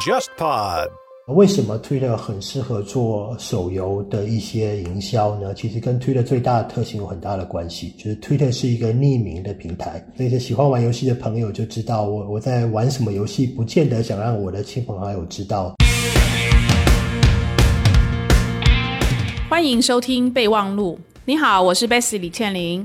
JustPod。为什么 Twitter 很适合做手游的一些营销呢？其实跟 Twitter 最大的特性有很大的关系，就是 Twitter 是一个匿名的平台，所以喜欢玩游戏的朋友就知道我我在玩什么游戏，不见得想让我的亲朋好友知道。欢迎收听备忘录。你好，我是 Bessy 李倩玲。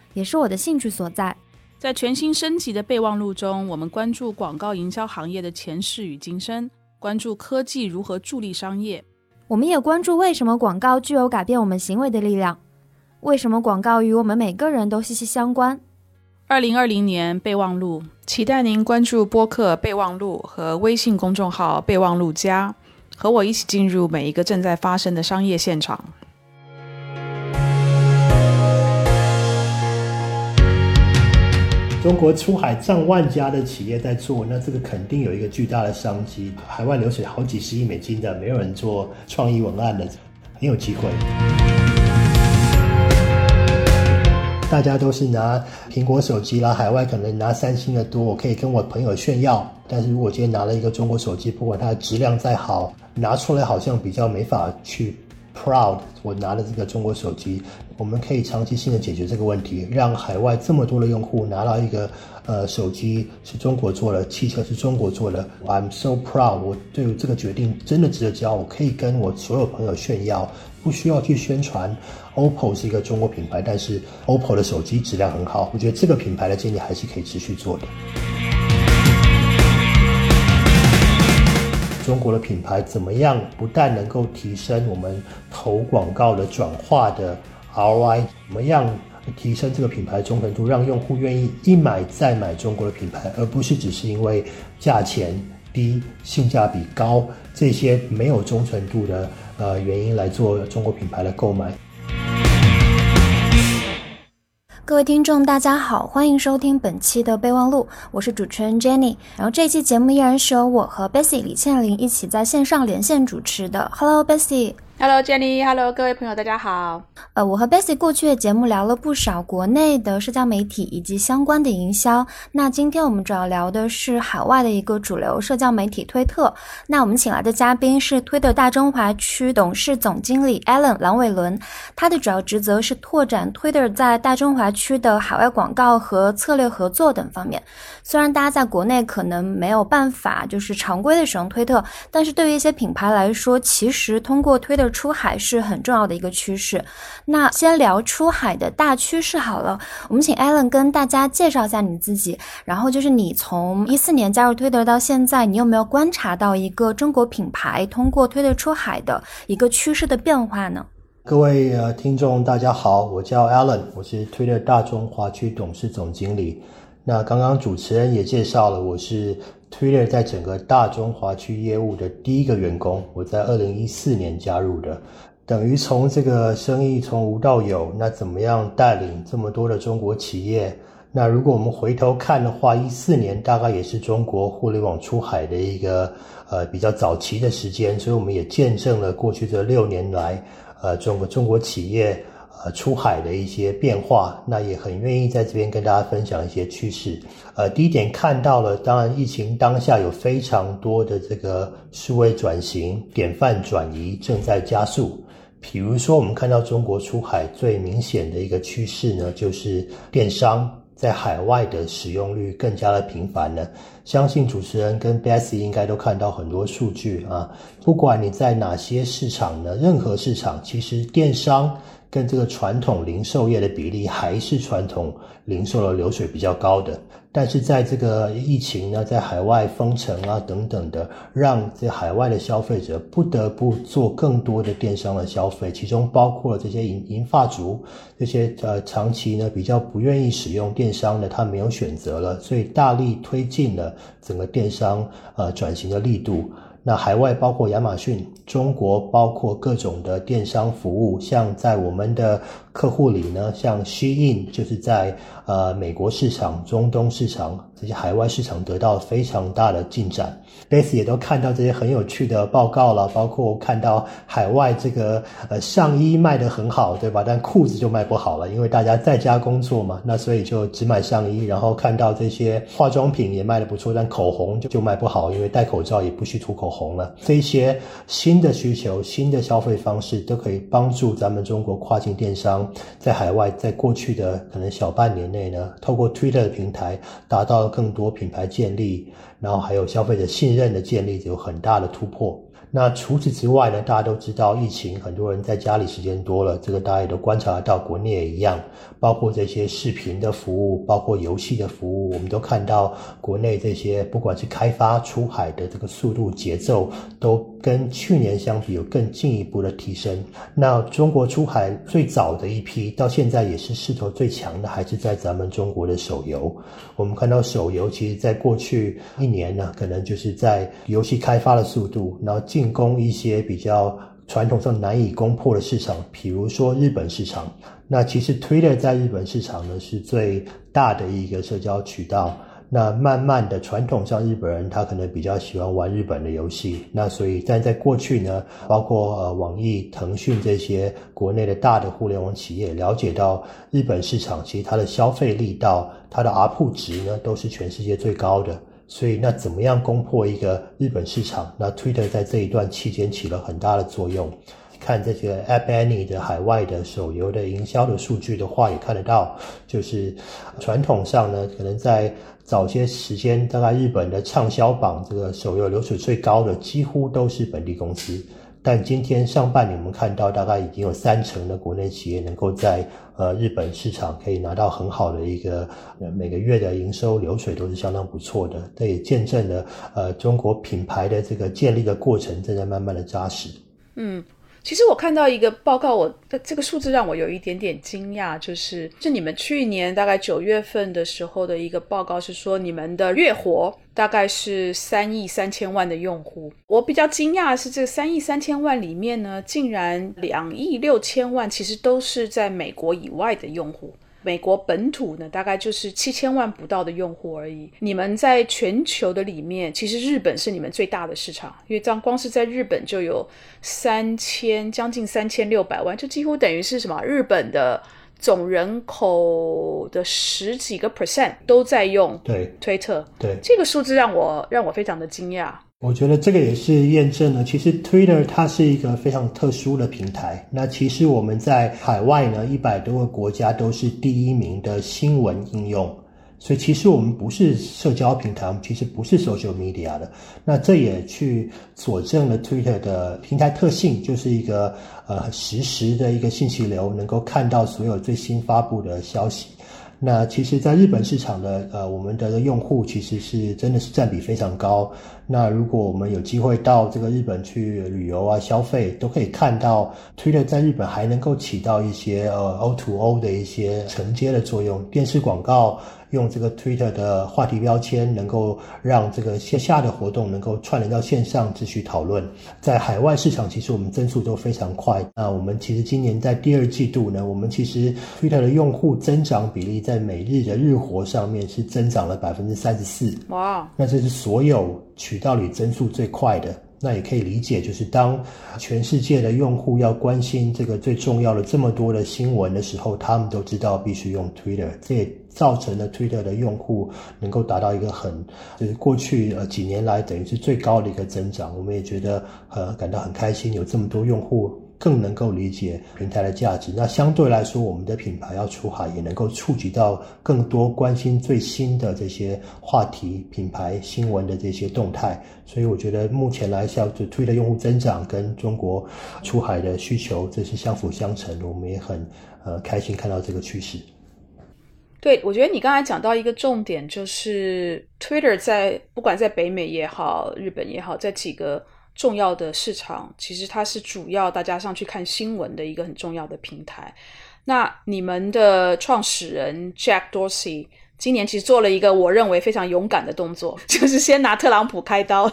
也是我的兴趣所在。在全新升级的备忘录中，我们关注广告营销行业的前世与今生，关注科技如何助力商业。我们也关注为什么广告具有改变我们行为的力量，为什么广告与我们每个人都息息相关。二零二零年备忘录，期待您关注播客备忘录和微信公众号备忘录加，和我一起进入每一个正在发生的商业现场。中国出海上万家的企业在做，那这个肯定有一个巨大的商机。海外流水好几十亿美金的，没有人做创意文案的，很有机会。大家都是拿苹果手机啦，海外可能拿三星的多，我可以跟我朋友炫耀。但是如果今天拿了一个中国手机，不管它的质量再好，拿出来好像比较没法去。Proud，我拿了这个中国手机，我们可以长期性的解决这个问题，让海外这么多的用户拿到一个呃手机是中国做的，汽车是中国做的。I'm so proud，我对于这个决定真的值得骄傲，我可以跟我所有朋友炫耀，不需要去宣传。OPPO 是一个中国品牌，但是 OPPO 的手机质量很好，我觉得这个品牌的建议还是可以持续做的。中国的品牌怎么样？不但能够提升我们投广告的转化的 ROI，怎么样提升这个品牌忠诚度，让用户愿意一买再买中国的品牌，而不是只是因为价钱低、性价比高这些没有忠诚度的呃原因来做中国品牌的购买。各位听众，大家好，欢迎收听本期的备忘录，我是主持人 Jenny。然后这期节目依然是由我和 Bessie 李倩玲一起在线上连线主持的。Hello，Bessie。Hello Jenny，Hello 各位朋友，大家好。呃，我和 Bessy 过去的节目聊了不少国内的社交媒体以及相关的营销。那今天我们主要聊的是海外的一个主流社交媒体推特。那我们请来的嘉宾是推特大中华区董事总经理 Alan 蓝伟伦，他的主要职责是拓展 Twitter 在大中华区的海外广告和策略合作等方面。虽然大家在国内可能没有办法就是常规的使用推特，但是对于一些品牌来说，其实通过推特出海是很重要的一个趋势。那先聊出海的大趋势好了，我们请 Alan 跟大家介绍一下你自己。然后就是你从一四年加入推特到现在，你有没有观察到一个中国品牌通过推特出海的一个趋势的变化呢？各位呃听众大家好，我叫 Alan，我是推特大中华区董事总经理。那刚刚主持人也介绍了，我是 Twitter 在整个大中华区业务的第一个员工，我在二零一四年加入的，等于从这个生意从无到有，那怎么样带领这么多的中国企业？那如果我们回头看的话，一四年大概也是中国互联网出海的一个呃比较早期的时间，所以我们也见证了过去这六年来，呃中国中国企业。呃，出海的一些变化，那也很愿意在这边跟大家分享一些趋势。呃，第一点看到了，当然疫情当下有非常多的这个数位转型、典范转移正在加速。比如说，我们看到中国出海最明显的一个趋势呢，就是电商在海外的使用率更加的频繁了。相信主持人跟 Bessy 应该都看到很多数据啊，不管你在哪些市场呢，任何市场，其实电商。跟这个传统零售业的比例还是传统零售的流水比较高的。但是在这个疫情呢，在海外封城啊等等的，让这海外的消费者不得不做更多的电商的消费，其中包括了这些银银发族，这些呃长期呢比较不愿意使用电商的，他没有选择了，所以大力推进了整个电商呃转型的力度。那海外包括亚马逊，中国包括各种的电商服务，像在我们的客户里呢，像 Shein 就是在呃美国市场、中东市场这些海外市场得到非常大的进展。Base 也都看到这些很有趣的报告了，包括看到海外这个呃上衣卖得很好，对吧？但裤子就卖不好了，因为大家在家工作嘛，那所以就只买上衣。然后看到这些化妆品也卖得不错，但口红就就卖不好，因为戴口罩也不需涂口。红了，这些新的需求、新的消费方式都可以帮助咱们中国跨境电商在海外，在过去的可能小半年内呢，透过 Twitter 的平台达到更多品牌建立，然后还有消费者信任的建立，有很大的突破。那除此之外呢？大家都知道疫情，很多人在家里时间多了，这个大家也都观察得到，国内也一样。包括这些视频的服务，包括游戏的服务，我们都看到国内这些不管是开发出海的这个速度节奏，都跟去年相比有更进一步的提升。那中国出海最早的一批，到现在也是势头最强的，还是在咱们中国的手游。我们看到手游，其实在过去一年呢，可能就是在游戏开发的速度，然后进进攻一些比较传统上难以攻破的市场，比如说日本市场。那其实 Twitter 在日本市场呢是最大的一个社交渠道。那慢慢的，传统上日本人他可能比较喜欢玩日本的游戏。那所以，但在过去呢，包括呃网易、腾讯这些国内的大的互联网企业，了解到日本市场其实它的消费力道、它的 ARPU 值呢都是全世界最高的。所以，那怎么样攻破一个日本市场？那 Twitter 在这一段期间起了很大的作用。看这些 App Annie 的海外的手游的营销的数据的话，也看得到，就是传统上呢，可能在早些时间，大概日本的畅销榜这个手游流水最高的，几乎都是本地公司。但今天上半年我们看到，大概已经有三成的国内企业能够在呃日本市场可以拿到很好的一个每个月的营收流水都是相当不错的。这也见证了呃中国品牌的这个建立的过程正在慢慢的扎实。嗯。其实我看到一个报告，我的这个数字让我有一点点惊讶，就是是你们去年大概九月份的时候的一个报告，是说你们的月活大概是三亿三千万的用户。我比较惊讶的是，这三亿三千万里面呢，竟然两亿六千万其实都是在美国以外的用户。美国本土呢，大概就是七千万不到的用户而已。你们在全球的里面，其实日本是你们最大的市场，因为这样光是在日本就有三千将近三千六百万，就几乎等于是什么？日本的总人口的十几个 percent 都在用对推特。对这个数字让我让我非常的惊讶。我觉得这个也是验证了，其实 Twitter 它是一个非常特殊的平台。那其实我们在海外呢，一百多个国家都是第一名的新闻应用，所以其实我们不是社交平台，我们其实不是 social media 的。那这也去佐证了 Twitter 的平台特性，就是一个呃实时的一个信息流，能够看到所有最新发布的消息。那其实，在日本市场的呃，我们的用户其实是真的是占比非常高。那如果我们有机会到这个日本去旅游啊、消费，都可以看到，Twitter 在日本还能够起到一些呃 O to O 的一些承接的作用，电视广告。用这个 Twitter 的话题标签，能够让这个线下的活动能够串联到线上继续讨论。在海外市场，其实我们增速都非常快。那我们其实今年在第二季度呢，我们其实 Twitter 的用户增长比例在每日的日活上面是增长了百分之三十四。哇！那这是所有渠道里增速最快的。那也可以理解，就是当全世界的用户要关心这个最重要的这么多的新闻的时候，他们都知道必须用 Twitter，这也造成了 Twitter 的用户能够达到一个很就是过去呃几年来等于是最高的一个增长。我们也觉得呃感到很开心，有这么多用户更能够理解平台的价值。那相对来说，我们的品牌要出海，也能够触及到更多关心最新的这些话题、品牌新闻的这些动态。所以我觉得目前来讲，就推的用户增长跟中国出海的需求，这是相辅相成的。我们也很呃开心看到这个趋势。对，我觉得你刚才讲到一个重点，就是 Twitter 在不管在北美也好，日本也好，在几个重要的市场，其实它是主要大家上去看新闻的一个很重要的平台。那你们的创始人 Jack Dorsey 今年其实做了一个我认为非常勇敢的动作，就是先拿特朗普开刀。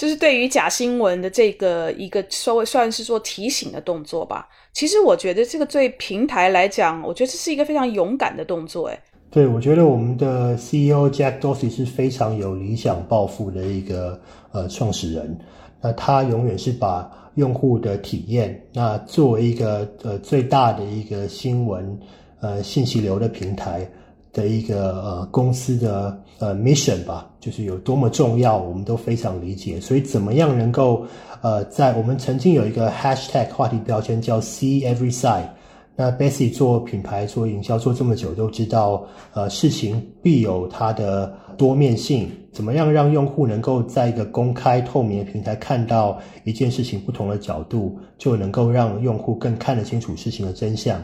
就是对于假新闻的这个一个稍微算是做提醒的动作吧。其实我觉得这个对平台来讲，我觉得这是一个非常勇敢的动作。哎，对，我觉得我们的 CEO Jack Dorsey 是非常有理想抱负的一个呃创始人。那他永远是把用户的体验，那作为一个呃最大的一个新闻呃信息流的平台。的一个呃公司的呃 mission 吧，就是有多么重要，我们都非常理解。所以怎么样能够呃在我们曾经有一个 hashtag 话题标签叫 see every side。那 Bessy 做品牌做营销做这么久，都知道呃事情必有它的多面性。怎么样让用户能够在一个公开透明的平台看到一件事情不同的角度，就能够让用户更看得清楚事情的真相。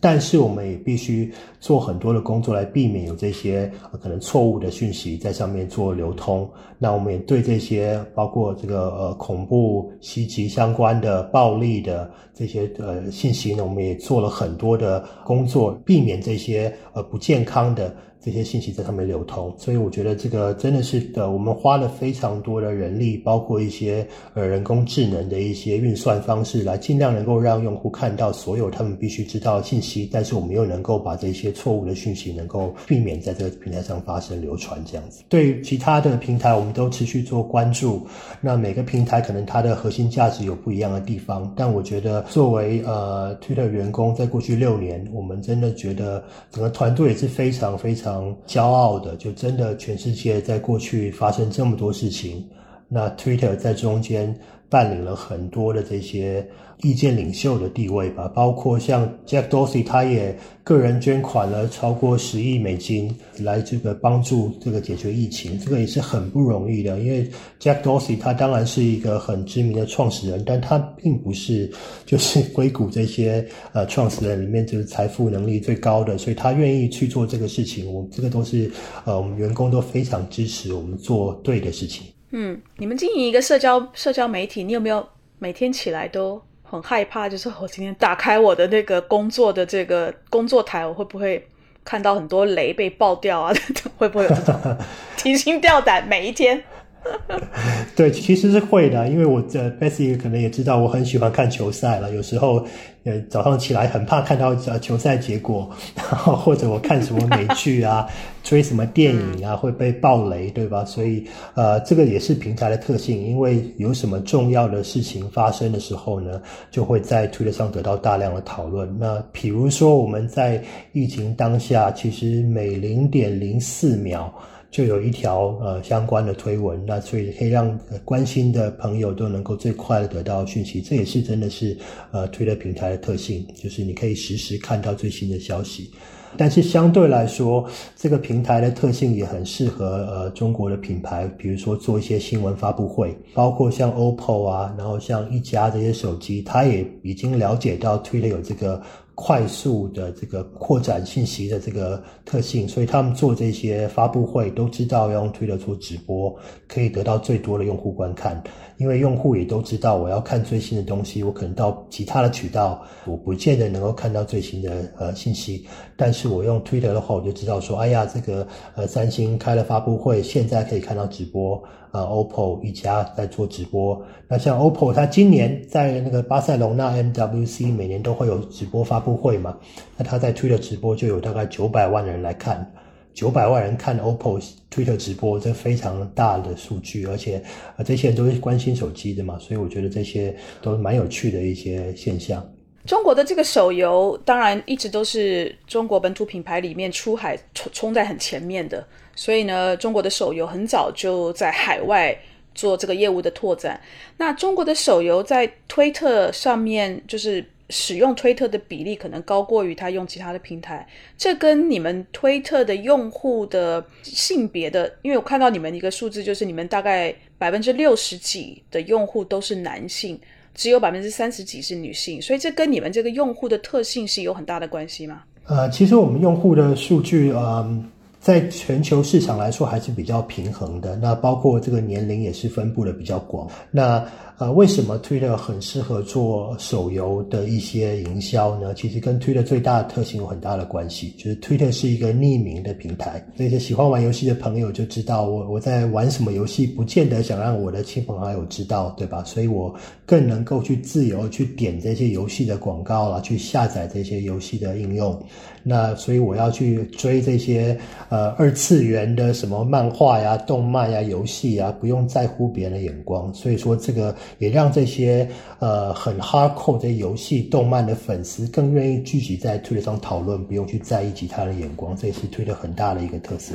但是我们也必须做很多的工作来避免有这些可能错误的讯息在上面做流通。那我们也对这些包括这个呃恐怖袭击相关的暴力的这些呃信息呢，我们也做了很多的工作，避免这些呃不健康的。这些信息在上面流通，所以我觉得这个真的是的，我们花了非常多的人力，包括一些呃人工智能的一些运算方式，来尽量能够让用户看到所有他们必须知道的信息，但是我们又能够把这些错误的讯息能够避免在这个平台上发生流传这样子。对其他的平台，我们都持续做关注。那每个平台可能它的核心价值有不一样的地方，但我觉得作为呃 Twitter 员工，在过去六年，我们真的觉得整个团队也是非常非常。常骄傲的，就真的全世界在过去发生这么多事情，那 Twitter 在中间扮演了很多的这些。意见领袖的地位吧，包括像 Jack Dorsey，他也个人捐款了超过十亿美金来这个帮助这个解决疫情，这个也是很不容易的。因为 Jack Dorsey 他当然是一个很知名的创始人，但他并不是就是硅谷这些呃创始人里面就是财富能力最高的，所以他愿意去做这个事情。我们这个都是呃我们员工都非常支持我们做对的事情。嗯，你们经营一个社交社交媒体，你有没有每天起来都？很害怕，就是我今天打开我的那个工作的这个工作台，我会不会看到很多雷被爆掉啊？会不会有这种 提心吊胆？每一天。对，其实是会的，因为我这 Bessy 可能也知道，我很喜欢看球赛了。有时候，呃，早上起来很怕看到呃球赛结果，然后或者我看什么美剧啊，追什么电影啊，会被爆雷，对吧？所以，呃，这个也是平台的特性，因为有什么重要的事情发生的时候呢，就会在 Twitter 上得到大量的讨论。那比如说我们在疫情当下，其实每零点零四秒。就有一条呃相关的推文，那所以可以让关心的朋友都能够最快的得到讯息，这也是真的是呃推的平台的特性，就是你可以实时看到最新的消息。但是相对来说，这个平台的特性也很适合呃中国的品牌，比如说做一些新闻发布会，包括像 OPPO 啊，然后像一加这些手机，它也已经了解到推的有这个。快速的这个扩展信息的这个特性，所以他们做这些发布会都知道要用推特做直播，可以得到最多的用户观看。因为用户也都知道，我要看最新的东西，我可能到其他的渠道，我不见得能够看到最新的呃信息。但是我用推特的话，我就知道说，哎呀，这个呃三星开了发布会，现在可以看到直播。呃，OPPO 一家在做直播。那像 OPPO，它今年在那个巴塞隆纳 MWC 每年都会有直播发布会嘛？那它在推特直播就有大概九百万人来看，九百万人看 OPPO 推特直播，这非常大的数据。而且啊，这些人都是关心手机的嘛，所以我觉得这些都蛮有趣的一些现象。中国的这个手游，当然一直都是中国本土品牌里面出海冲冲在很前面的。所以呢，中国的手游很早就在海外做这个业务的拓展。那中国的手游在推特上面，就是使用推特的比例可能高过于他用其他的平台。这跟你们推特的用户的性别的，因为我看到你们一个数字，就是你们大概百分之六十几的用户都是男性，只有百分之三十几是女性，所以这跟你们这个用户的特性是有很大的关系吗？呃，其实我们用户的数据，呃。在全球市场来说还是比较平衡的，那包括这个年龄也是分布的比较广。那呃，为什么 Twitter 很适合做手游的一些营销呢？其实跟 Twitter 最大的特性有很大的关系，就是 Twitter 是一个匿名的平台，那些喜欢玩游戏的朋友就知道我我在玩什么游戏，不见得想让我的亲朋好友知道，对吧？所以我更能够去自由去点这些游戏的广告了，去下载这些游戏的应用。那所以我要去追这些呃二次元的什么漫画呀、动漫呀、游戏呀，不用在乎别人的眼光。所以说这个也让这些呃很 hardcore 这游戏、动漫的粉丝更愿意聚集在推特上讨论，不用去在意其他的眼光，这也是推特很大的一个特色。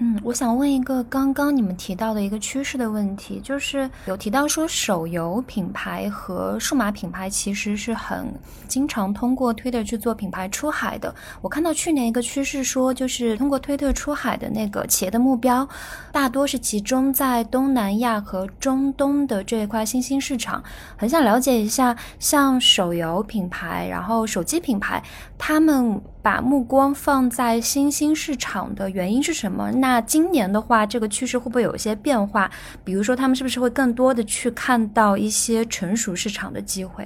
嗯，我想问一个刚刚你们提到的一个趋势的问题，就是有提到说手游品牌和数码品牌其实是很经常通过推特去做品牌出海的。我看到去年一个趋势说，就是通过推特出海的那个企业的目标，大多是集中在东南亚和中东的这一块新兴市场。很想了解一下，像手游品牌，然后手机品牌，他们。把目光放在新兴市场的原因是什么？那今年的话，这个趋势会不会有一些变化？比如说，他们是不是会更多的去看到一些成熟市场的机会？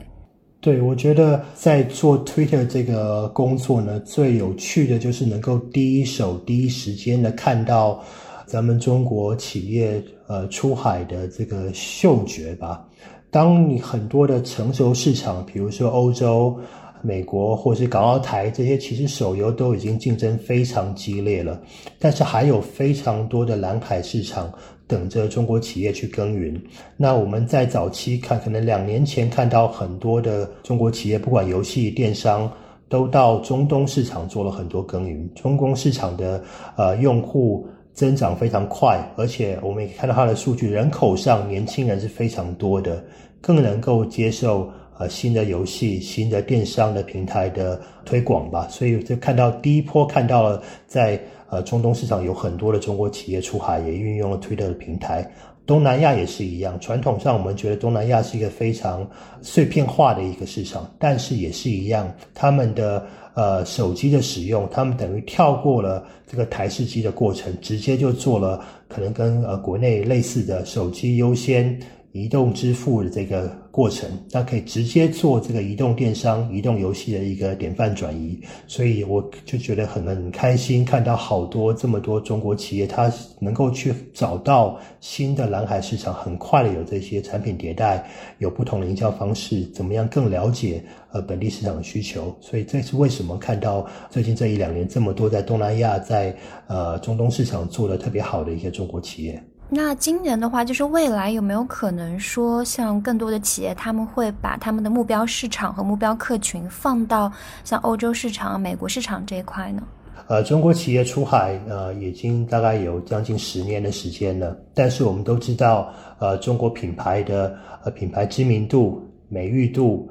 对，我觉得在做 Twitter 这个工作呢，最有趣的就是能够第一手、第一时间的看到咱们中国企业呃出海的这个嗅觉吧。当你很多的成熟市场，比如说欧洲。美国或是港澳台这些，其实手游都已经竞争非常激烈了，但是还有非常多的蓝海市场等着中国企业去耕耘。那我们在早期看，可能两年前看到很多的中国企业，不管游戏、电商，都到中东市场做了很多耕耘。中东市场的呃用户增长非常快，而且我们也看到它的数据，人口上年轻人是非常多的，更能够接受。呃，新的游戏、新的电商的平台的推广吧，所以就看到第一波看到了，在呃中东市场有很多的中国企业出海，也运用了 Twitter 的平台。东南亚也是一样，传统上我们觉得东南亚是一个非常碎片化的一个市场，但是也是一样，他们的呃手机的使用，他们等于跳过了这个台式机的过程，直接就做了可能跟呃国内类似的手机优先。移动支付的这个过程，那可以直接做这个移动电商、移动游戏的一个典范转移，所以我就觉得很很开心，看到好多这么多中国企业，它能够去找到新的蓝海市场，很快的有这些产品迭代，有不同的营销方式，怎么样更了解呃本地市场的需求，所以这是为什么看到最近这一两年这么多在东南亚、在呃中东市场做的特别好的一些中国企业。那今年的话，就是未来有没有可能说，像更多的企业，他们会把他们的目标市场和目标客群放到像欧洲市场、美国市场这一块呢？呃，中国企业出海，呃，已经大概有将近十年的时间了。但是我们都知道，呃，中国品牌的呃品牌知名度、美誉度。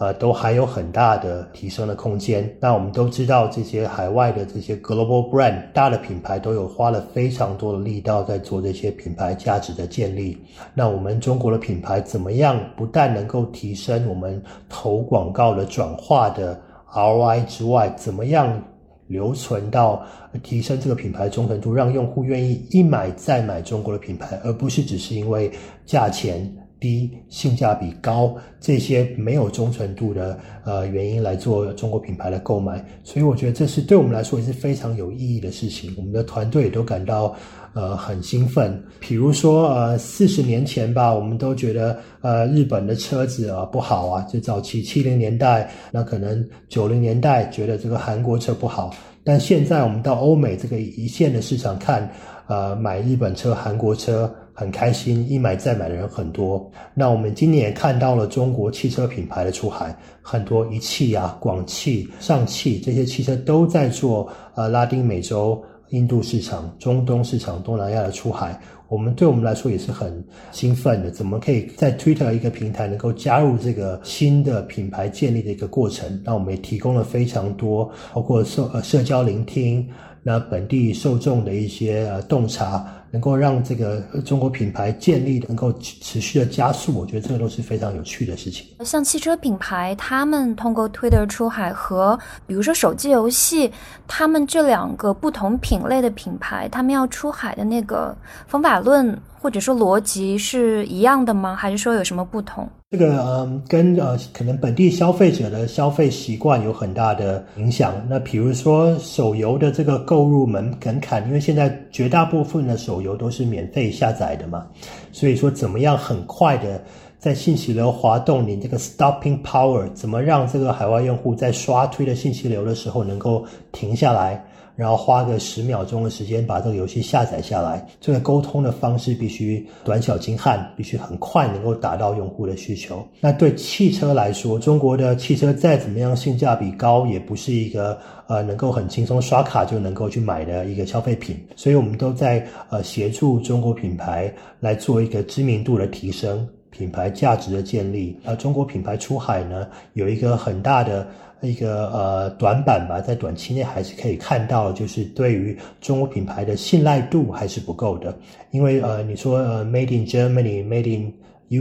呃，都还有很大的提升的空间。那我们都知道，这些海外的这些 global brand 大的品牌都有花了非常多的力道在做这些品牌价值的建立。那我们中国的品牌怎么样？不但能够提升我们投广告的转化的 ROI 之外，怎么样留存到提升这个品牌忠诚度，让用户愿意一买再买中国的品牌，而不是只是因为价钱。低性价比高这些没有忠诚度的呃原因来做中国品牌的购买，所以我觉得这是对我们来说也是非常有意义的事情。我们的团队也都感到呃很兴奋。比如说呃四十年前吧，我们都觉得呃日本的车子啊不好啊，就早期七零年代，那可能九零年代觉得这个韩国车不好，但现在我们到欧美这个一线的市场看，呃买日本车、韩国车。很开心，一买再买的人很多。那我们今年也看到了中国汽车品牌的出海，很多一汽啊、广汽、上汽这些汽车都在做呃拉丁美洲印度市场、中东市场、东南亚的出海，我们对我们来说也是很兴奋的。怎么可以在 Twitter 一个平台能够加入这个新的品牌建立的一个过程？那我们也提供了非常多，包括社呃社交聆听。那本地受众的一些呃洞察，能够让这个中国品牌建立能够持续的加速，我觉得这个都是非常有趣的事情。像汽车品牌，他们通过 Twitter 出海和比如说手机游戏，他们这两个不同品类的品牌，他们要出海的那个方法论或者说逻辑是一样的吗？还是说有什么不同？这个嗯，跟呃可能本地消费者的消费习惯有很大的影响。那比如说手游的这个购入门门槛，因为现在绝大部分的手游都是免费下载的嘛，所以说怎么样很快的在信息流滑动，你这个 stopping power，怎么让这个海外用户在刷推的信息流的时候能够停下来？然后花个十秒钟的时间把这个游戏下载下来，这个沟通的方式必须短小精悍，必须很快能够达到用户的需求。那对汽车来说，中国的汽车再怎么样性价比高，也不是一个呃能够很轻松刷卡就能够去买的一个消费品。所以我们都在呃协助中国品牌来做一个知名度的提升、品牌价值的建立。而中国品牌出海呢，有一个很大的。一个呃短板吧，在短期内还是可以看到，就是对于中国品牌的信赖度还是不够的。因为呃，你说呃，Made in Germany、Made in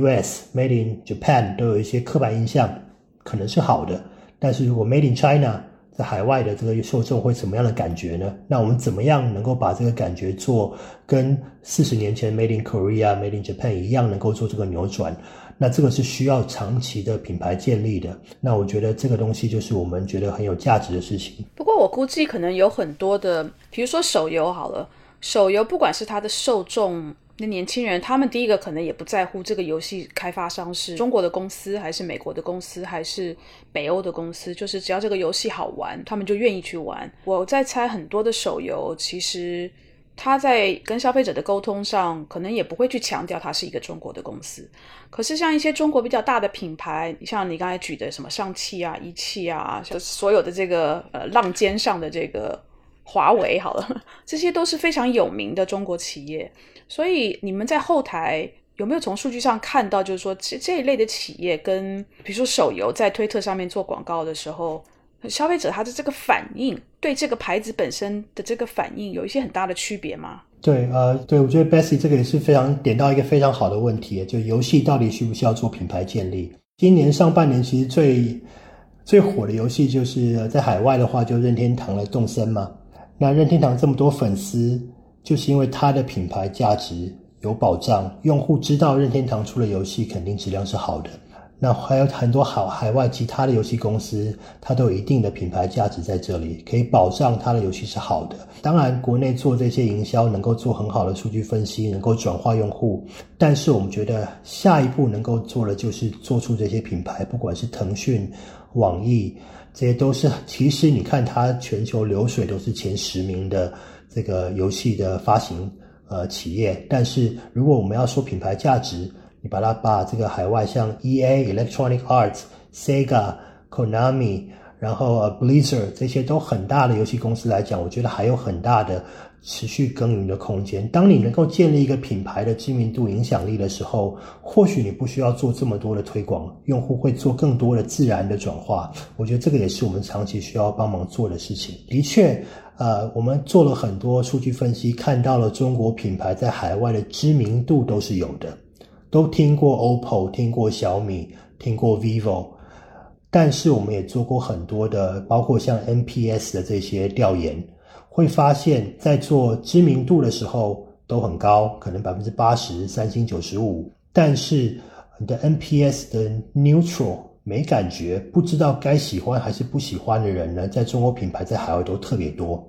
US、Made in Japan 都有一些刻板印象，可能是好的。但是如果 Made in China 在海外的这个受众会什么样的感觉呢？那我们怎么样能够把这个感觉做跟四十年前 Made in Korea、Made in Japan 一样，能够做这个扭转？那这个是需要长期的品牌建立的。那我觉得这个东西就是我们觉得很有价值的事情。不过我估计可能有很多的，比如说手游好了，手游不管是它的受众，那年轻人，他们第一个可能也不在乎这个游戏开发商是中国的公司还是美国的公司还是北欧的公司，就是只要这个游戏好玩，他们就愿意去玩。我在猜很多的手游其实。他在跟消费者的沟通上，可能也不会去强调它是一个中国的公司。可是像一些中国比较大的品牌，像你刚才举的什么上汽啊、一汽啊，就所有的这个呃浪尖上的这个华为，好了，这些都是非常有名的中国企业。所以你们在后台有没有从数据上看到，就是说这这一类的企业跟比如说手游在推特上面做广告的时候？消费者他的这个反应，对这个牌子本身的这个反应，有一些很大的区别吗？对，呃，对，我觉得 Bessy 这个也是非常点到一个非常好的问题，就游戏到底需不需要做品牌建立？今年上半年其实最最火的游戏就是在海外的话，就任天堂的动森嘛。那任天堂这么多粉丝，就是因为它的品牌价值有保障，用户知道任天堂出的游戏肯定质量是好的。那还有很多好海外其他的游戏公司，它都有一定的品牌价值在这里，可以保障它的游戏是好的。当然，国内做这些营销能够做很好的数据分析，能够转化用户。但是我们觉得下一步能够做的就是做出这些品牌，不管是腾讯、网易，这些都是其实你看它全球流水都是前十名的这个游戏的发行呃企业。但是如果我们要说品牌价值，你把它把这个海外像 E A、Electronic Arts、Sega、Konami，然后 Blizzard 这些都很大的游戏公司来讲，我觉得还有很大的持续耕耘的空间。当你能够建立一个品牌的知名度、影响力的时候，或许你不需要做这么多的推广，用户会做更多的自然的转化。我觉得这个也是我们长期需要帮忙做的事情。的确，呃，我们做了很多数据分析，看到了中国品牌在海外的知名度都是有的。都听过 OPPO，听过小米，听过 vivo，但是我们也做过很多的，包括像 NPS 的这些调研，会发现，在做知名度的时候都很高，可能百分之八十，三星九十五，但是你的 NPS 的 neutral 没感觉，不知道该喜欢还是不喜欢的人呢，在中国品牌在海外都特别多。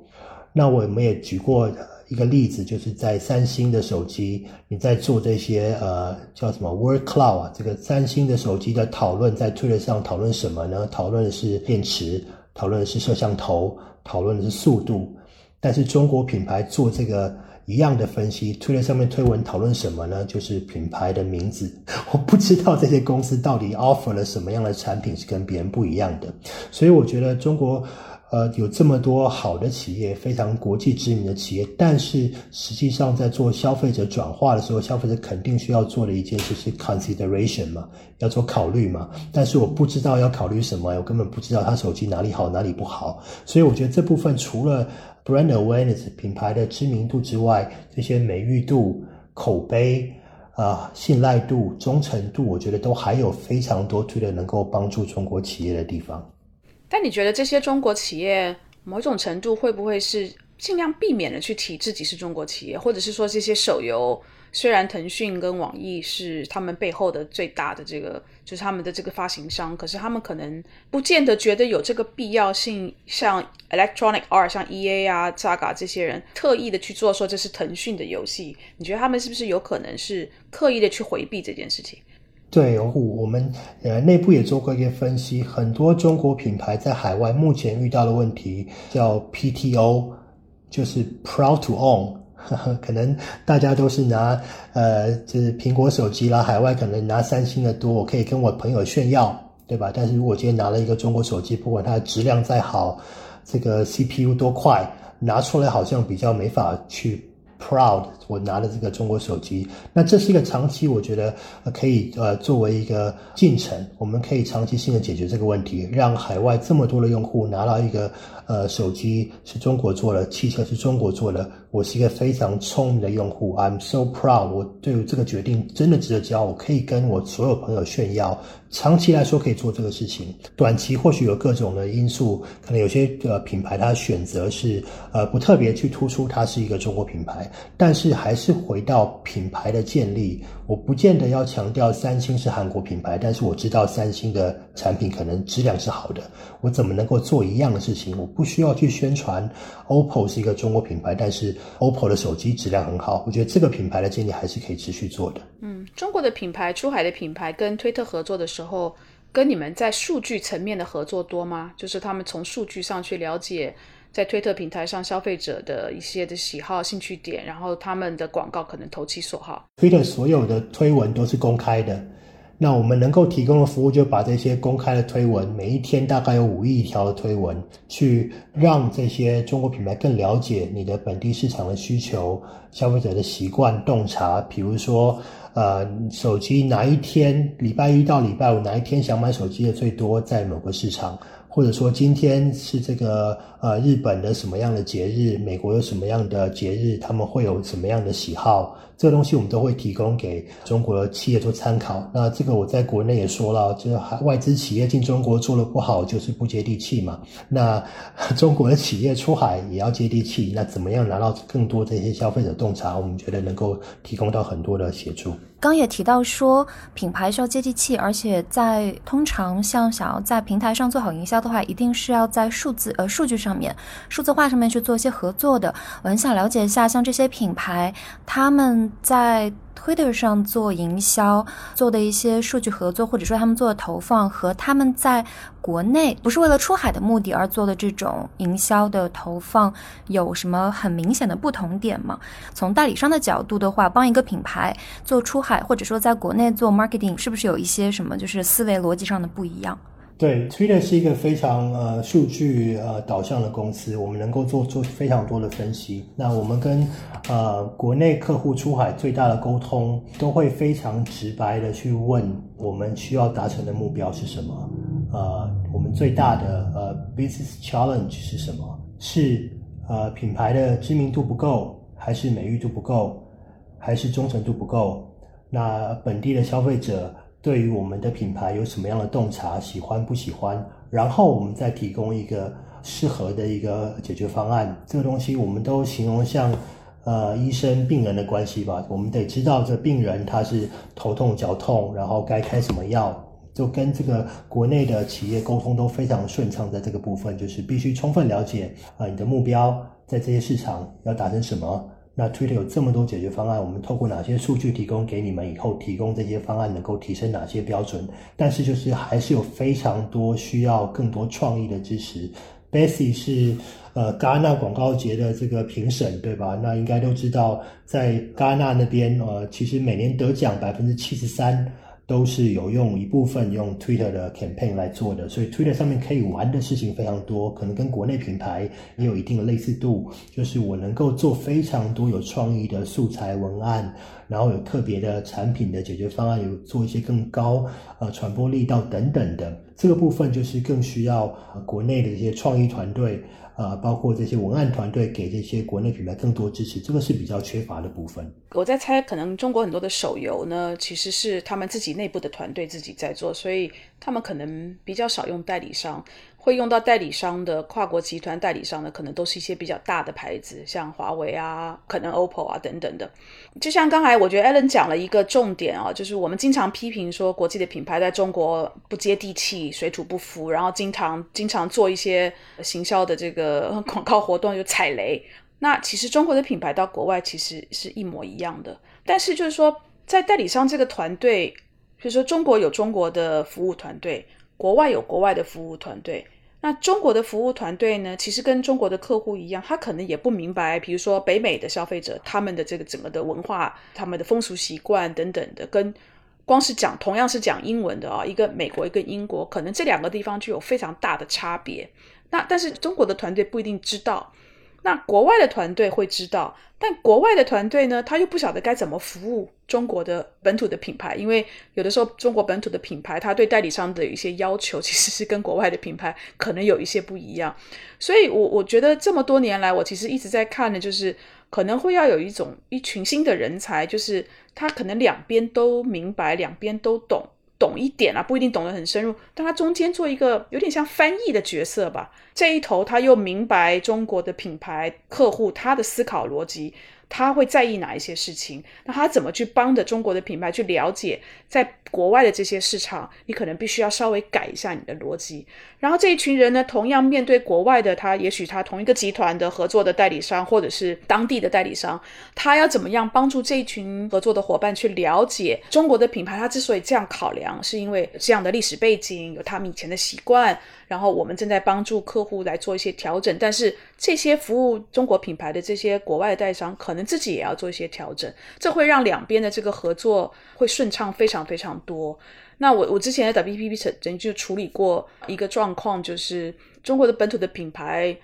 那我们也举过。一个例子就是在三星的手机，你在做这些呃叫什么 Word Cloud 啊？这个三星的手机的讨论在 Twitter 上讨论什么呢？讨论的是电池，讨论的是摄像头，讨论的是速度。但是中国品牌做这个一样的分析，Twitter 上面推文讨论什么呢？就是品牌的名字。我不知道这些公司到底 offer 了什么样的产品是跟别人不一样的。所以我觉得中国。呃，有这么多好的企业，非常国际知名的企业，但是实际上在做消费者转化的时候，消费者肯定需要做的一件事是 consideration 嘛，要做考虑嘛。但是我不知道要考虑什么，我根本不知道他手机哪里好哪里不好。所以我觉得这部分除了 brand awareness 品牌的知名度之外，这些美誉度、口碑啊、信赖度、忠诚度，我觉得都还有非常多推的能够帮助中国企业的地方。但你觉得这些中国企业某种程度会不会是尽量避免的去提自己是中国企业，或者是说这些手游虽然腾讯跟网易是他们背后的最大的这个就是他们的这个发行商，可是他们可能不见得觉得有这个必要性，像 Electronic R、像 EA 啊、Saga 这些人特意的去做说这是腾讯的游戏，你觉得他们是不是有可能是刻意的去回避这件事情？对，我我们呃内部也做过一个分析，很多中国品牌在海外目前遇到的问题叫 PTO，就是 Proud to Own，可能大家都是拿呃就是苹果手机啦，海外可能拿三星的多，我可以跟我朋友炫耀，对吧？但是如果今天拿了一个中国手机，不管它的质量再好，这个 CPU 多快，拿出来好像比较没法去。Proud，我拿了这个中国手机，那这是一个长期，我觉得可以呃作为一个进程，我们可以长期性的解决这个问题，让海外这么多的用户拿到一个呃手机是中国做的，汽车是中国做的，我是一个非常聪明的用户，I'm so proud，我对于这个决定真的值得骄傲，我可以跟我所有朋友炫耀。长期来说可以做这个事情，短期或许有各种的因素，可能有些呃品牌它选择是呃不特别去突出它是一个中国品牌，但是还是回到品牌的建立。我不见得要强调三星是韩国品牌，但是我知道三星的产品可能质量是好的。我怎么能够做一样的事情？我不需要去宣传 OPPO 是一个中国品牌，但是 OPPO 的手机质量很好。我觉得这个品牌的建立还是可以持续做的。嗯，中国的品牌出海的品牌跟推特合作的时候，跟你们在数据层面的合作多吗？就是他们从数据上去了解。在推特平台上，消费者的一些的喜好、兴趣点，然后他们的广告可能投其所好。推特所有的推文都是公开的，那我们能够提供的服务，就把这些公开的推文，每一天大概有五亿条的推文，去让这些中国品牌更了解你的本地市场的需求、消费者的习惯、洞察。比如说，呃，手机哪一天，礼拜一到礼拜五哪一天想买手机的最多，在某个市场。或者说今天是这个呃日本的什么样的节日，美国有什么样的节日，他们会有什么样的喜好，这个东西我们都会提供给中国的企业做参考。那这个我在国内也说了，就是外资企业进中国做的不好，就是不接地气嘛。那 中国的企业出海也要接地气，那怎么样拿到更多这些消费者洞察？我们觉得能够提供到很多的协助。刚也提到说，品牌需要接地气，而且在通常像想要在平台上做好营销的话，一定是要在数字呃数据上面、数字化上面去做一些合作的。我很想了解一下，像这些品牌，他们在。Twitter 上做营销做的一些数据合作，或者说他们做的投放和他们在国内不是为了出海的目的而做的这种营销的投放，有什么很明显的不同点吗？从代理商的角度的话，帮一个品牌做出海，或者说在国内做 marketing，是不是有一些什么就是思维逻辑上的不一样？对，Twitter 是一个非常呃数据呃导向的公司，我们能够做做非常多的分析。那我们跟呃国内客户出海最大的沟通，都会非常直白的去问我们需要达成的目标是什么？呃，我们最大的呃 business challenge 是什么？是呃品牌的知名度不够，还是美誉度不够，还是忠诚度不够？那本地的消费者。对于我们的品牌有什么样的洞察，喜欢不喜欢，然后我们再提供一个适合的一个解决方案。这个东西我们都形容像，呃，医生病人的关系吧。我们得知道这病人他是头痛脚痛，然后该开什么药，就跟这个国内的企业沟通都非常顺畅。在这个部分，就是必须充分了解啊，你的目标在这些市场要达成什么。那 Twitter 有这么多解决方案，我们透过哪些数据提供给你们？以后提供这些方案能够提升哪些标准？但是就是还是有非常多需要更多创意的支持。Bessy 是呃戛纳广告节的这个评审，对吧？那应该都知道，在戛纳那边呃，其实每年得奖百分之七十三都是有用一部分用 Twitter 的 campaign 来做的，所以 Twitter 上面可以玩的事情非常多，可能跟国内品牌也有一定的类似度，就是我能够做非常多有创意的素材文案，然后有特别的产品的解决方案，有做一些更高呃传播力道等等的，这个部分就是更需要国内的一些创意团队。啊，包括这些文案团队给这些国内品牌更多支持，这个是比较缺乏的部分。我在猜，可能中国很多的手游呢，其实是他们自己内部的团队自己在做，所以他们可能比较少用代理商。会用到代理商的跨国集团代理商呢，可能都是一些比较大的牌子，像华为啊，可能 OPPO 啊等等的。就像刚才我觉得 Allen 讲了一个重点啊，就是我们经常批评说国际的品牌在中国不接地气、水土不服，然后经常经常做一些行销的这个广告活动就踩雷。那其实中国的品牌到国外其实是一模一样的，但是就是说在代理商这个团队，比如说中国有中国的服务团队。国外有国外的服务团队，那中国的服务团队呢？其实跟中国的客户一样，他可能也不明白，比如说北美的消费者他们的这个整个的文化、他们的风俗习惯等等的，跟光是讲同样是讲英文的啊，一个美国一个英国，可能这两个地方就有非常大的差别。那但是中国的团队不一定知道。那国外的团队会知道，但国外的团队呢，他又不晓得该怎么服务中国的本土的品牌，因为有的时候中国本土的品牌，他对代理商的一些要求，其实是跟国外的品牌可能有一些不一样。所以，我我觉得这么多年来，我其实一直在看的，就是可能会要有一种一群新的人才，就是他可能两边都明白，两边都懂。懂一点啊，不一定懂得很深入，但他中间做一个有点像翻译的角色吧。这一头他又明白中国的品牌客户他的思考逻辑。他会在意哪一些事情？那他怎么去帮着中国的品牌去了解在国外的这些市场？你可能必须要稍微改一下你的逻辑。然后这一群人呢，同样面对国外的他，也许他同一个集团的合作的代理商，或者是当地的代理商，他要怎么样帮助这一群合作的伙伴去了解中国的品牌？他之所以这样考量，是因为这样的历史背景，有他们以前的习惯。然后我们正在帮助客户来做一些调整，但是这些服务中国品牌的这些国外的代商，可能自己也要做一些调整，这会让两边的这个合作会顺畅非常非常多。那我我之前在 WPP 曾曾就处理过一个状况，就是中国的本土的品牌，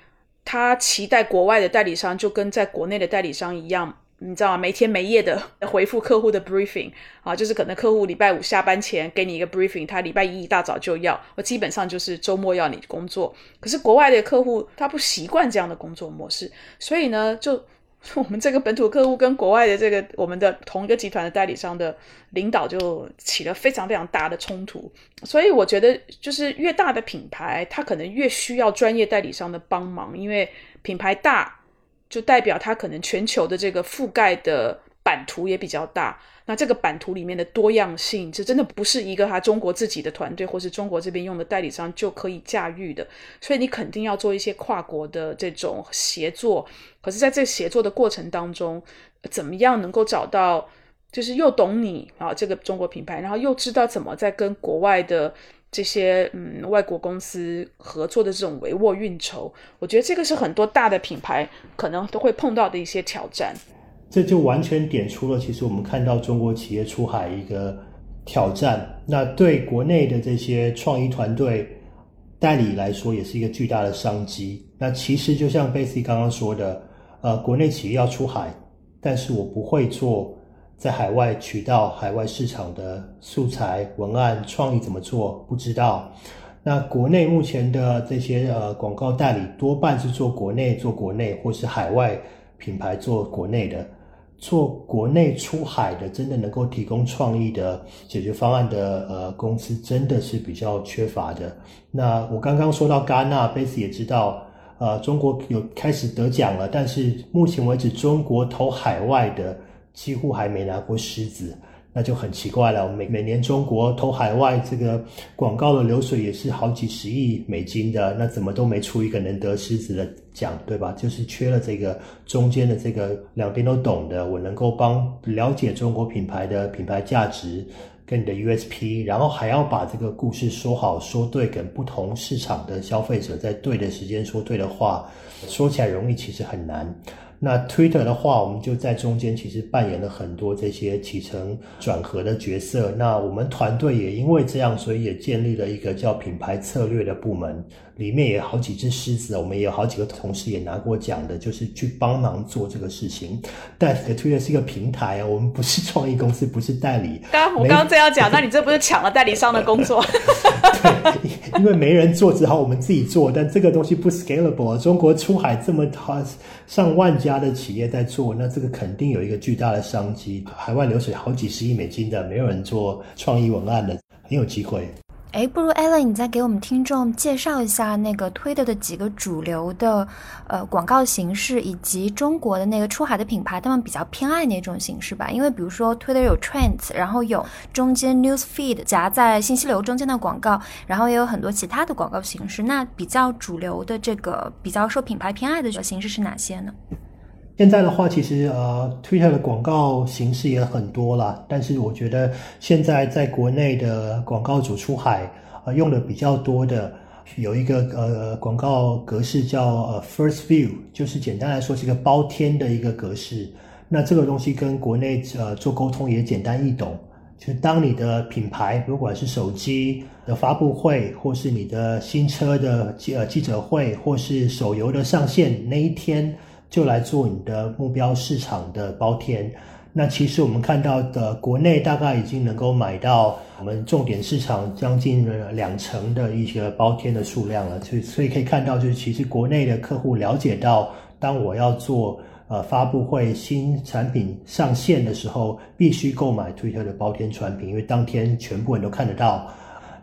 他期待国外的代理商就跟在国内的代理商一样。你知道吗？没天没夜的 回复客户的 briefing 啊，就是可能客户礼拜五下班前给你一个 briefing，他礼拜一一大早就要，我基本上就是周末要你工作。可是国外的客户他不习惯这样的工作模式，所以呢，就 我们这个本土客户跟国外的这个我们的同一个集团的代理商的领导就起了非常非常大的冲突。所以我觉得，就是越大的品牌，它可能越需要专业代理商的帮忙，因为品牌大。就代表它可能全球的这个覆盖的版图也比较大，那这个版图里面的多样性，这真的不是一个他中国自己的团队或是中国这边用的代理商就可以驾驭的，所以你肯定要做一些跨国的这种协作。可是，在这协作的过程当中，怎么样能够找到，就是又懂你啊这个中国品牌，然后又知道怎么在跟国外的。这些嗯，外国公司合作的这种帷幄运筹，我觉得这个是很多大的品牌可能都会碰到的一些挑战。这就完全点出了，其实我们看到中国企业出海一个挑战。那对国内的这些创意团队代理来说，也是一个巨大的商机。那其实就像贝 y 刚刚说的，呃，国内企业要出海，但是我不会做。在海外渠道、海外市场的素材、文案、创意怎么做？不知道。那国内目前的这些呃广告代理多半是做国内做国内，或是海外品牌做国内的。做国内出海的，真的能够提供创意的解决方案的呃公司，真的是比较缺乏的。那我刚刚说到戛纳，贝斯也知道，呃，中国有开始得奖了，但是目前为止，中国投海外的。几乎还没拿过狮子，那就很奇怪了。每每年中国投海外这个广告的流水也是好几十亿美金的，那怎么都没出一个能得狮子的奖，对吧？就是缺了这个中间的这个两边都懂的，我能够帮了解中国品牌的品牌价值跟你的 USP，然后还要把这个故事说好说对，跟不同市场的消费者在对的时间说对的话，说起来容易，其实很难。那 Twitter 的话，我们就在中间其实扮演了很多这些起承转合的角色。那我们团队也因为这样，所以也建立了一个叫品牌策略的部门，里面也有好几只狮子，我们也有好几个同事也拿过奖的，就是去帮忙做这个事情。但 Twitter 是一个平台啊，我们不是创意公司，不是代理。刚我刚刚这样讲，那你这不是抢了代理商的工作？对，因为没人做，只好我们自己做。但这个东西不 scalable，中国出海这么好上万家的企业在做，那这个肯定有一个巨大的商机。海外流水好几十亿美金的，没有人做创意文案的，很有机会。哎，不如艾乐你再给我们听众介绍一下那个推特的几个主流的呃广告形式，以及中国的那个出海的品牌，他们比较偏爱哪种形式吧？因为比如说推特有 Trends，然后有中间 News Feed 夹在信息流中间的广告，然后也有很多其他的广告形式。那比较主流的这个比较受品牌偏爱的形式是哪些呢？现在的话，其实呃，Twitter 的广告形式也很多了，但是我觉得现在在国内的广告主出海呃用的比较多的有一个呃广告格式叫呃 First View，就是简单来说是一个包天的一个格式。那这个东西跟国内呃做沟通也简单易懂，就是当你的品牌不管是手机的发布会，或是你的新车的记呃记者会，或是手游的上线那一天。就来做你的目标市场的包天。那其实我们看到的国内大概已经能够买到我们重点市场将近两成的一些包天的数量了。所以所以可以看到，就是其实国内的客户了解到，当我要做呃发布会新产品上线的时候，必须购买 Twitter 的包天产品，因为当天全部人都看得到。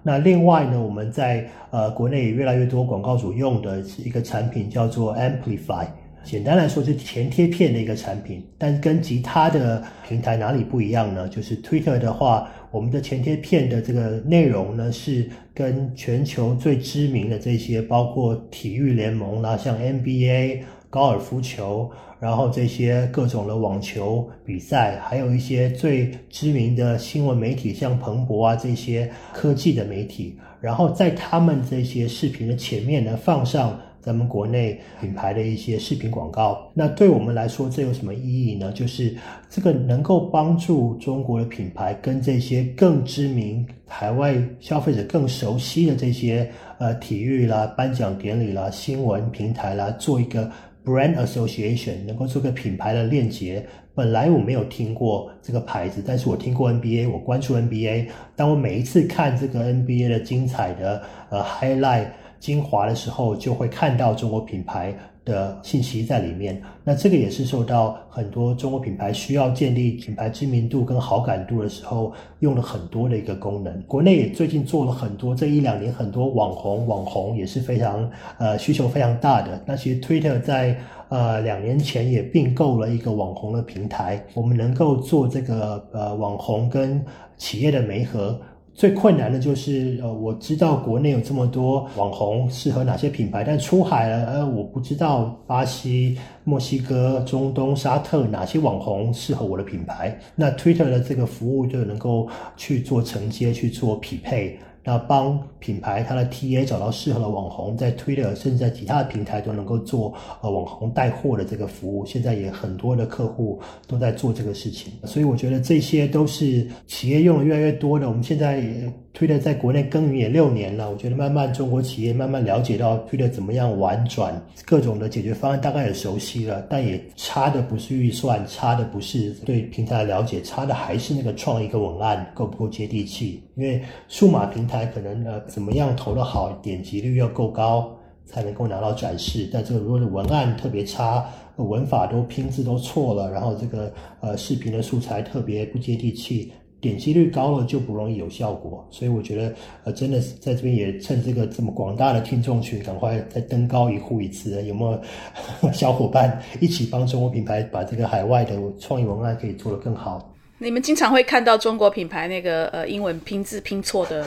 那另外呢，我们在呃国内也越来越多广告主用的一个产品叫做 Amplify。简单来说，是前贴片的一个产品，但跟其他的平台哪里不一样呢？就是 Twitter 的话，我们的前贴片的这个内容呢，是跟全球最知名的这些，包括体育联盟啦，像 NBA、高尔夫球，然后这些各种的网球比赛，还有一些最知名的新闻媒体，像彭博啊这些科技的媒体，然后在他们这些视频的前面呢，放上。咱们国内品牌的一些视频广告，那对我们来说，这有什么意义呢？就是这个能够帮助中国的品牌跟这些更知名、海外消费者更熟悉的这些呃体育啦、颁奖典礼啦、新闻平台啦，做一个 brand association，能够做个品牌的链接。本来我没有听过这个牌子，但是我听过 NBA，我关注 NBA。当我每一次看这个 NBA 的精彩的呃 highlight。精华的时候，就会看到中国品牌的信息在里面。那这个也是受到很多中国品牌需要建立品牌知名度跟好感度的时候，用了很多的一个功能。国内也最近做了很多，这一两年很多网红网红也是非常呃需求非常大的。那其实 Twitter 在呃两年前也并购了一个网红的平台，我们能够做这个呃网红跟企业的媒合。最困难的就是，呃，我知道国内有这么多网红适合哪些品牌，但出海了，呃，我不知道巴西、墨西哥、中东、沙特哪些网红适合我的品牌。那 Twitter 的这个服务就能够去做承接、去做匹配。那帮品牌它的 TA 找到适合的网红，在 Twitter 甚至在其他的平台都能够做呃网红带货的这个服务。现在也很多的客户都在做这个事情，所以我觉得这些都是企业用的越来越多的。我们现在也。Twitter 在国内耕耘也六年了，我觉得慢慢中国企业慢慢了解到 Twitter 怎么样玩转，各种的解决方案大概也熟悉了，但也差的不是预算，差的不是对平台的了解，差的还是那个创意跟文案够不够接地气。因为数码平台可能呃怎么样投的好，点击率要够高才能够拿到展示，但这个如果是文案特别差，文法都拼字都错了，然后这个呃视频的素材特别不接地气。点击率高了就不容易有效果，所以我觉得，呃，真的是在这边也趁这个这么广大的听众群，赶快再登高一呼一次。有没有 小伙伴一起帮中国品牌把这个海外的创意文案可以做得更好？你们经常会看到中国品牌那个呃英文拼字拼错的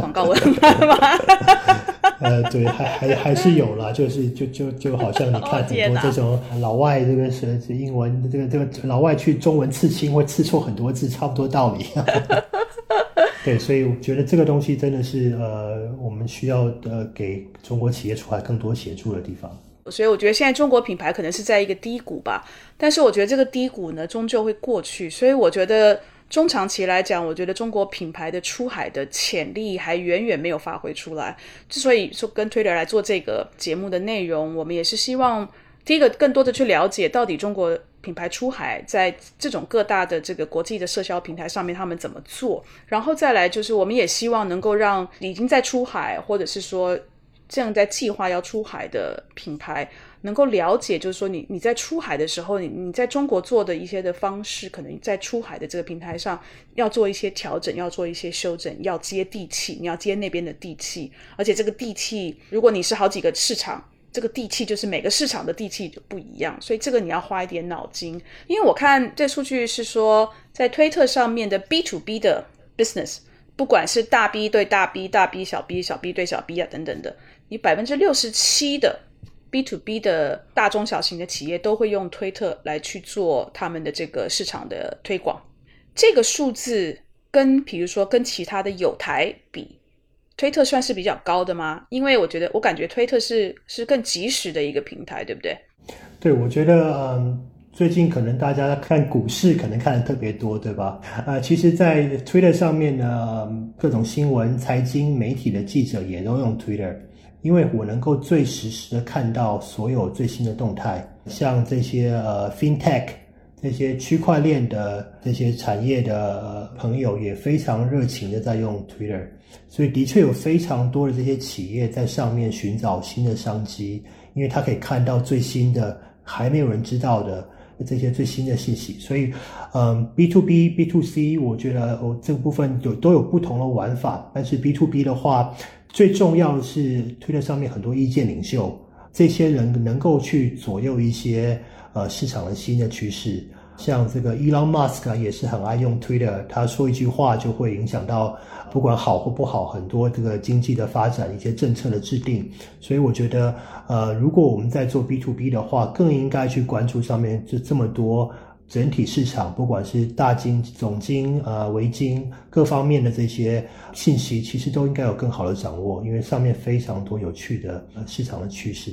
广告文案吗？呃，对，还还还是有啦，就是就就就好像你看很多这种老外这个是是英文，这个这个老外去中文刺青会刺错很多字，差不多道理。对，所以我觉得这个东西真的是呃，我们需要呃给中国企业出来更多协助的地方。所以我觉得现在中国品牌可能是在一个低谷吧。但是我觉得这个低谷呢，终究会过去。所以我觉得中长期来讲，我觉得中国品牌的出海的潜力还远远没有发挥出来。之所以说跟 Twitter 来做这个节目的内容，我们也是希望第一个更多的去了解到底中国。品牌出海在这种各大的这个国际的社交平台上面，他们怎么做？然后再来就是，我们也希望能够让已经在出海，或者是说正在计划要出海的品牌，能够了解，就是说你你在出海的时候，你你在中国做的一些的方式，可能在出海的这个平台上要做一些调整，要做一些修整，要接地气，你要接那边的地气，而且这个地气，如果你是好几个市场。这个地气就是每个市场的地气就不一样，所以这个你要花一点脑筋。因为我看这数据是说，在推特上面的 B to B 的 business，不管是大 B 对大 B、大 B 小 B、小 B 对小 B 啊等等的，你百分之六十七的 B to B 的大中小型的企业都会用推特来去做他们的这个市场的推广。这个数字跟比如说跟其他的有台比。推特算是比较高的吗？因为我觉得，我感觉推特是是更及时的一个平台，对不对？对，我觉得，嗯，最近可能大家看股市可能看的特别多，对吧？呃，其实，在 Twitter 上面呢，各种新闻、财经媒体的记者也都用 Twitter，因为我能够最实时的看到所有最新的动态，像这些呃 FinTech。这些区块链的这些产业的朋友也非常热情的在用 Twitter，所以的确有非常多的这些企业在上面寻找新的商机，因为他可以看到最新的还没有人知道的这些最新的信息。所以，嗯，B to B、B to C，我觉得我这个部分有都有不同的玩法。但是 B to B 的话，最重要的是推特上面很多意见领袖，这些人能够去左右一些。呃，市场的新的趋势，像这个 Elon Musk 也是很爱用 Twitter，他说一句话就会影响到不管好或不好很多这个经济的发展，一些政策的制定。所以我觉得，呃，如果我们在做 B to B 的话，更应该去关注上面这这么多整体市场，不管是大金、总金、呃、维金各方面的这些信息，其实都应该有更好的掌握，因为上面非常多有趣的市场的趋势。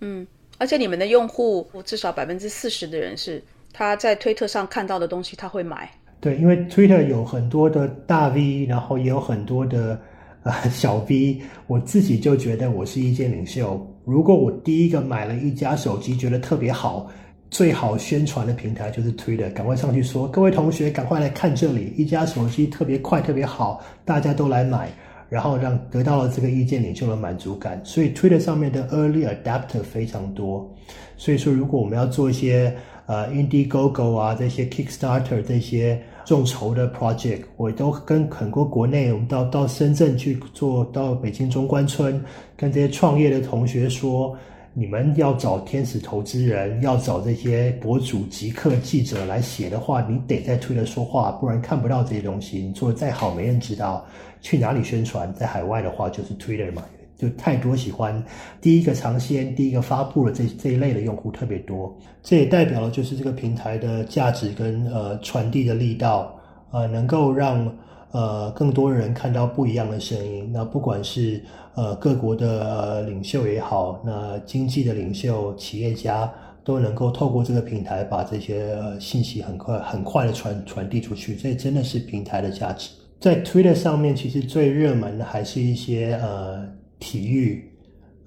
嗯。而且你们的用户至少百分之四十的人是他在推特上看到的东西他会买。对，因为 Twitter 有很多的大 V，然后也有很多的呃小 V。我自己就觉得我是意见领袖。如果我第一个买了一家手机，觉得特别好，最好宣传的平台就是 Twitter，赶快上去说，各位同学赶快来看这里，一家手机特别快特别好，大家都来买。然后让得到了这个意见领袖的满足感，所以 Twitter 上面的 Early Adapter 非常多。所以说，如果我们要做一些呃 Indiegogo 啊这些 Kickstarter 这些众筹的 project，我都跟很多国内，我们到到深圳去做到北京中关村，跟这些创业的同学说，你们要找天使投资人，要找这些博主、极客、记者来写的话，你得在 Twitter 说话，不然看不到这些东西。你做的再好，没人知道。去哪里宣传？在海外的话，就是 Twitter 嘛，就太多喜欢第一个尝鲜、第一个发布的这这一类的用户特别多。这也代表了就是这个平台的价值跟呃传递的力道，呃，能够让呃更多人看到不一样的声音。那不管是呃各国的领袖也好，那经济的领袖、企业家都能够透过这个平台把这些信息很快很快的传传递出去。这真的是平台的价值。在 Twitter 上面，其实最热门的还是一些呃体育，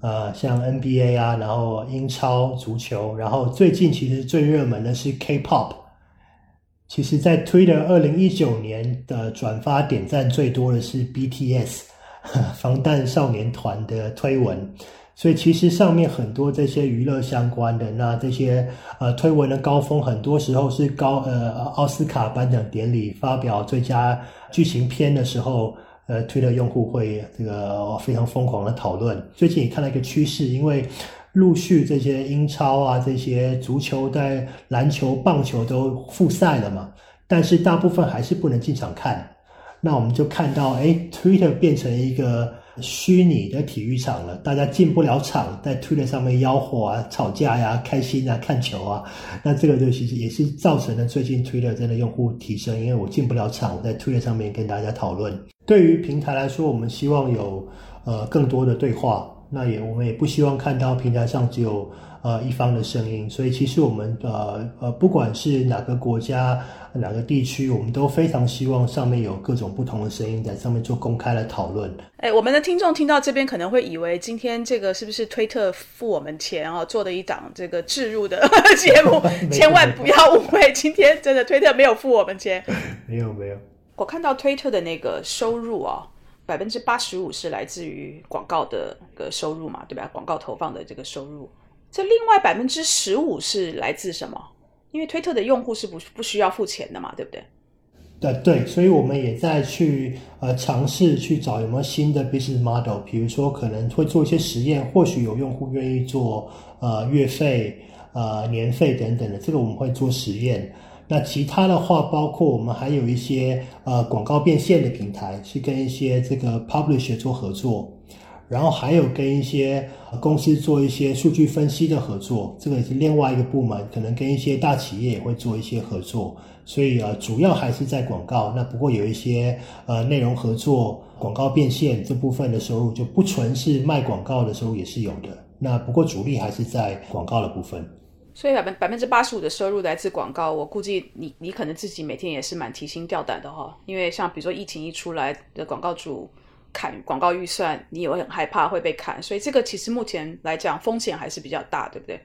呃像 NBA 啊，然后英超足球，然后最近其实最热门的是 K-pop。其实，在 Twitter 二零一九年的转发点赞最多的是 BTS 防弹少年团的推文。所以其实上面很多这些娱乐相关的，那这些呃推文的高峰，很多时候是高呃奥斯卡颁奖典礼发表最佳剧情片的时候，呃推的用户会这个非常疯狂的讨论。最近也看到一个趋势，因为陆续这些英超啊、这些足球、在篮球、棒球都复赛了嘛，但是大部分还是不能进场看。那我们就看到，哎，Twitter 变成一个。虚拟的体育场了，大家进不了场，在 Twitter 上面吆喝啊、吵架呀、开心啊、看球啊，那这个就其实也是造成了最近 Twitter 真的用户提升，因为我进不了场，我在 Twitter 上面跟大家讨论。对于平台来说，我们希望有呃更多的对话，那也我们也不希望看到平台上只有呃一方的声音，所以其实我们呃呃不管是哪个国家哪个地区，我们都非常希望上面有各种不同的声音在上面做公开的讨论。哎，我们的听众听到这边可能会以为今天这个是不是推特付我们钱啊做的一档这个置入的 节目？千万不要误会，今天真的推特没有付我们钱，没有没有。我看到推特的那个收入啊。百分之八十五是来自于广告的个收入嘛，对吧？广告投放的这个收入，这另外百分之十五是来自什么？因为推特的用户是不不需要付钱的嘛，对不对？对对，所以我们也在去呃尝试去找有没有新的 business model，比如说可能会做一些实验，或许有用户愿意做呃月费、呃年费等等的，这个我们会做实验。那其他的话，包括我们还有一些呃广告变现的平台，是跟一些这个 publisher 做合作，然后还有跟一些公司做一些数据分析的合作，这个也是另外一个部门，可能跟一些大企业也会做一些合作。所以呃，主要还是在广告。那不过有一些呃内容合作、广告变现这部分的收入，就不纯是卖广告的收入也是有的。那不过主力还是在广告的部分。所以百分百分之八十五的收入来自广告，我估计你你可能自己每天也是蛮提心吊胆的哈，因为像比如说疫情一出来的广告主砍广告预算，你也会很害怕会被砍，所以这个其实目前来讲风险还是比较大，对不对？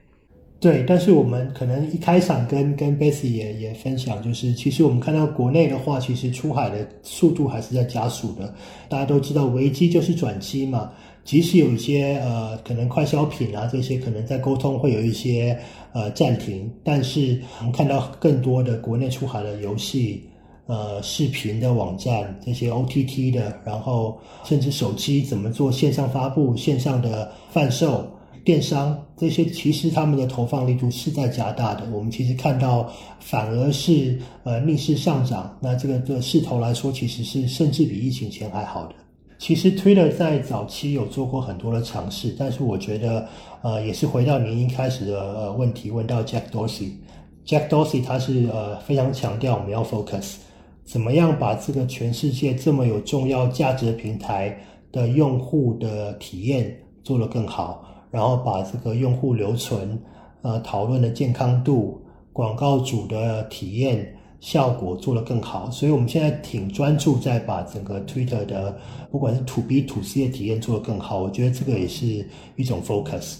对，但是我们可能一开场跟跟 Bessy 也也分享，就是其实我们看到国内的话，其实出海的速度还是在加速的，大家都知道危机就是转机嘛。即使有一些呃，可能快消品啊这些，可能在沟通会有一些呃暂停，但是我们看到更多的国内出海的游戏、呃视频的网站，这些 OTT 的，然后甚至手机怎么做线上发布、线上的贩售、电商这些，其实他们的投放力度是在加大的。我们其实看到反而是呃逆势上涨，那这个的势头来说，其实是甚至比疫情前还好的。其实 Twitter 在早期有做过很多的尝试，但是我觉得，呃，也是回到您一开始的呃问题，问到 Jack Dorsey，Jack Dorsey 他是呃非常强调我们要 focus，怎么样把这个全世界这么有重要价值的平台的用户的体验做得更好，然后把这个用户留存，呃，讨论的健康度，广告主的体验。效果做得更好，所以我们现在挺专注在把整个 Twitter 的不管是 To B、To C 的体验做得更好。我觉得这个也是一种 focus，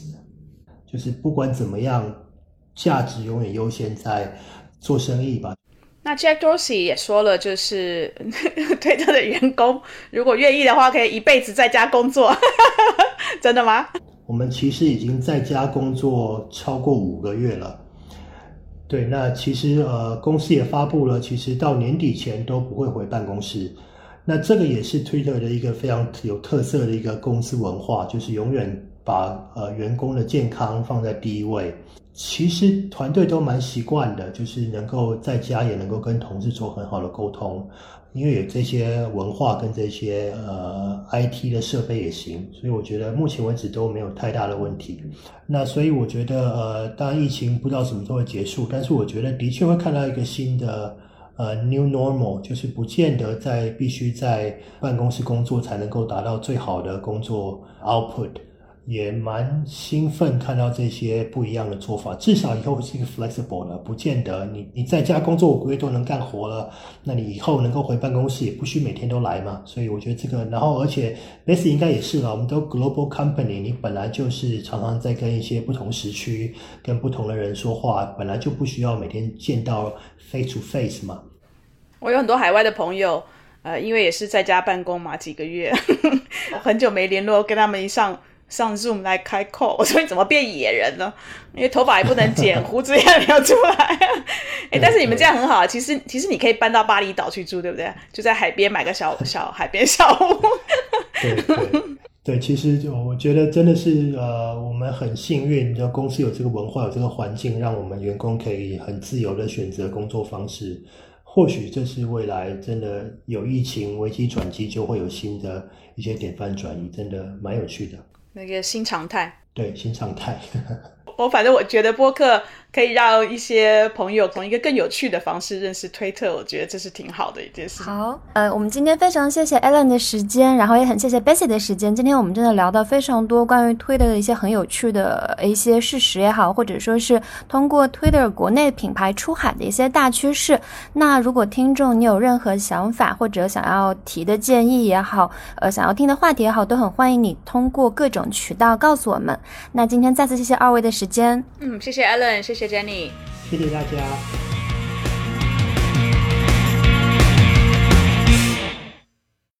就是不管怎么样，价值永远优先在做生意吧。那 Jack Dorsey 也说了，就是 Twitter 的员工如果愿意的话，可以一辈子在家工作，真的吗？我们其实已经在家工作超过五个月了。对，那其实呃，公司也发布了，其实到年底前都不会回办公室。那这个也是 Twitter 的一个非常有特色的一个公司文化，就是永远把呃员工的健康放在第一位。其实团队都蛮习惯的，就是能够在家也能够跟同事做很好的沟通。因为有这些文化跟这些呃 IT 的设备也行，所以我觉得目前为止都没有太大的问题。那所以我觉得呃，当然疫情不知道什么时候会结束，但是我觉得的确会看到一个新的呃 new normal，就是不见得在必须在办公室工作才能够达到最好的工作 output。也蛮兴奋看到这些不一样的做法，至少以后是一个 flexible 的，不见得你你在家工作五个月都能干活了，那你以后能够回办公室也不需每天都来嘛。所以我觉得这个，然后而且 Base 应该也是了，我们都 global company，你本来就是常常在跟一些不同时区、跟不同的人说话，本来就不需要每天见到 face to face 嘛。我有很多海外的朋友，呃，因为也是在家办公嘛，几个月，很久没联络，跟他们一上。上 Zoom 来开口，我说你怎么变野人了？因为头发也不能剪，胡子也没有出来。哎，但是你们这样很好，其实其实你可以搬到巴厘岛去住，对不对？就在海边买个小小海边小屋。对对对，其实就我觉得真的是呃，我们很幸运，就公司有这个文化，有这个环境，让我们员工可以很自由的选择工作方式。或许这是未来真的有疫情危机转机，就会有新的一些典范转移，真的蛮有趣的。那个新常态，对新常态。我反正我觉得播客。可以让一些朋友从一个更有趣的方式认识推特，我觉得这是挺好的一件事。好，呃，我们今天非常谢谢 Alan 的时间，然后也很谢谢 Bessie 的时间。今天我们真的聊到非常多关于 Twitter 的一些很有趣的一些事实也好，或者说是通过 Twitter 国内品牌出海的一些大趋势。那如果听众你有任何想法或者想要提的建议也好，呃，想要听的话题也好，都很欢迎你通过各种渠道告诉我们。那今天再次谢谢二位的时间。嗯，谢谢 Alan，谢谢。谢谢大家。